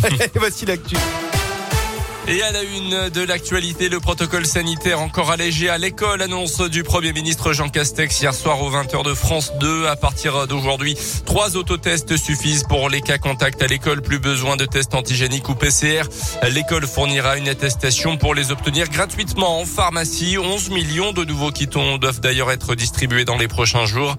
Voici l'actu. Et à la une de l'actualité, le protocole sanitaire encore allégé à l'école. Annonce du Premier ministre Jean Castex hier soir aux 20h de France 2. À partir d'aujourd'hui, trois autotests suffisent pour les cas contacts à l'école. Plus besoin de tests antigéniques ou PCR. L'école fournira une attestation pour les obtenir gratuitement en pharmacie. 11 millions de nouveaux quitons doivent d'ailleurs être distribués dans les prochains jours.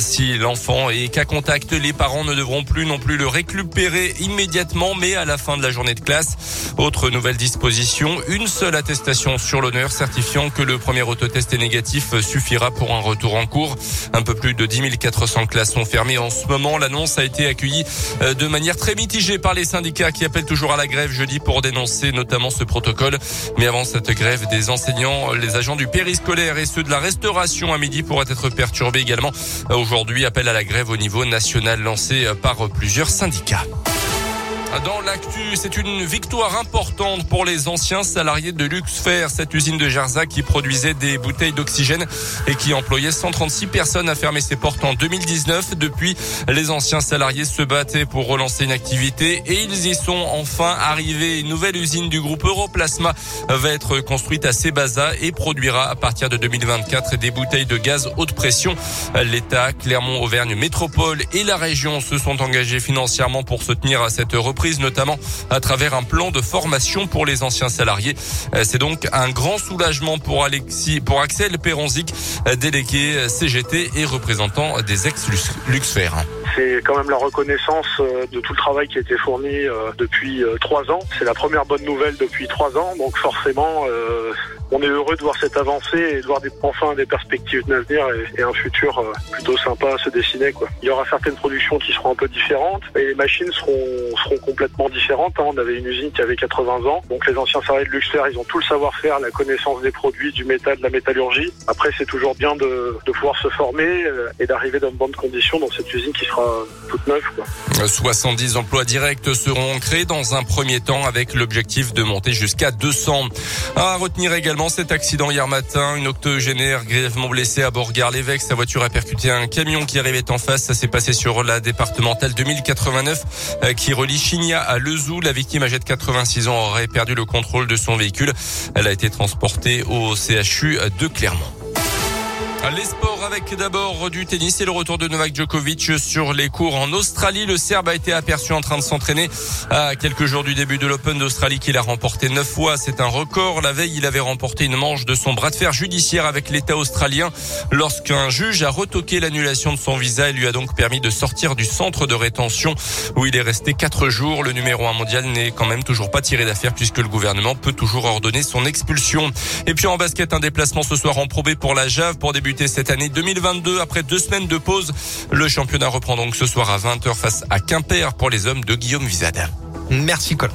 Si l'enfant est cas contact, les parents ne devront plus non plus le récupérer immédiatement, mais à la fin de la journée de classe. Autre nouvelle disposition, une seule attestation sur l'honneur certifiant que le premier autotest est négatif suffira pour un retour en cours. Un peu plus de 10 400 classes sont fermées en ce moment. L'annonce a été accueillie euh, de manière très mitigée par les syndicats qui appellent toujours à la grève jeudi pour dénoncer notamment ce protocole. Mais avant cette grève, des enseignants, les agents du périscolaire et ceux de la restauration à midi pourraient être perturbés également. Aujourd'hui, appel à la grève au niveau national lancé par plusieurs syndicats. Dans l'actu, c'est une victoire importante pour les anciens salariés de Luxfer, cette usine de Jarzac qui produisait des bouteilles d'oxygène et qui employait 136 personnes à fermer ses portes en 2019. Depuis, les anciens salariés se battaient pour relancer une activité et ils y sont enfin arrivés. Une nouvelle usine du groupe Europlasma va être construite à Sébaza et produira à partir de 2024 des bouteilles de gaz haute pression. L'État, Clermont-Auvergne Métropole et la région se sont engagés financièrement pour soutenir cette reprise notamment à travers un plan de formation pour les anciens salariés. Euh, c'est donc un grand soulagement pour Alexis, pour Axel Peronzic, euh, délégué euh, CGT et représentant des ex-Luxfer. C'est quand même la reconnaissance de tout le travail qui a été fourni depuis trois ans. C'est la première bonne nouvelle depuis trois ans, donc forcément on est heureux de voir cette avancée et de voir enfin des perspectives d'avenir et, un futur euh, plutôt sympa à se dessiner. Il y aura certaines productions qui seront un peu différentes et les machines seront, complètement différentes. Hein. On avait une usine qui avait 80 ans, donc les anciens salariés de Luxfer, ils ont tout le savoir-faire, la connaissance des produits, du métal, de la métallurgie. Après, c'est toujours bien de, de pouvoir se former euh, et d'arriver dans de bonnes conditions dans cette usine qui sera toute neuve. Quoi. 70 emplois directs seront créés dans un premier temps avec l'objectif de monter jusqu'à 200. À retenir également cet accident hier matin. Une octogénaire grièvement blessée à Borgard-l'Évêque. Sa voiture a percuté un camion qui arrivait en face. Ça s'est passé sur la départementale 2089 euh, qui relie Chigna à Lezou. La victime âgée de 86 ans aurait perdu le contrôle de son véhicule. Elle a été transportée au CHU de Clermont. Les sports avec d'abord du tennis et le retour de Novak Djokovic sur les cours en Australie. Le Serbe a été aperçu en train de s'entraîner à quelques jours du début de l'Open d'Australie qu'il a remporté neuf fois. C'est un record. La veille, il avait remporté une manche de son bras de fer judiciaire avec l'État australien lorsqu'un juge a retoqué l'annulation de son visa et lui a donc permis de sortir du centre de rétention où il est resté quatre jours. Le numéro un mondial n'est quand même toujours pas tiré d'affaire puisque le gouvernement peut toujours ordonner son expulsion. Et puis en basket, un déplacement ce soir en probé pour la Jave pour débuter cette année 2022 après deux semaines de pause. Le championnat reprend donc ce soir à 20h face à Quimper pour les hommes de Guillaume Vizada. Merci Colin.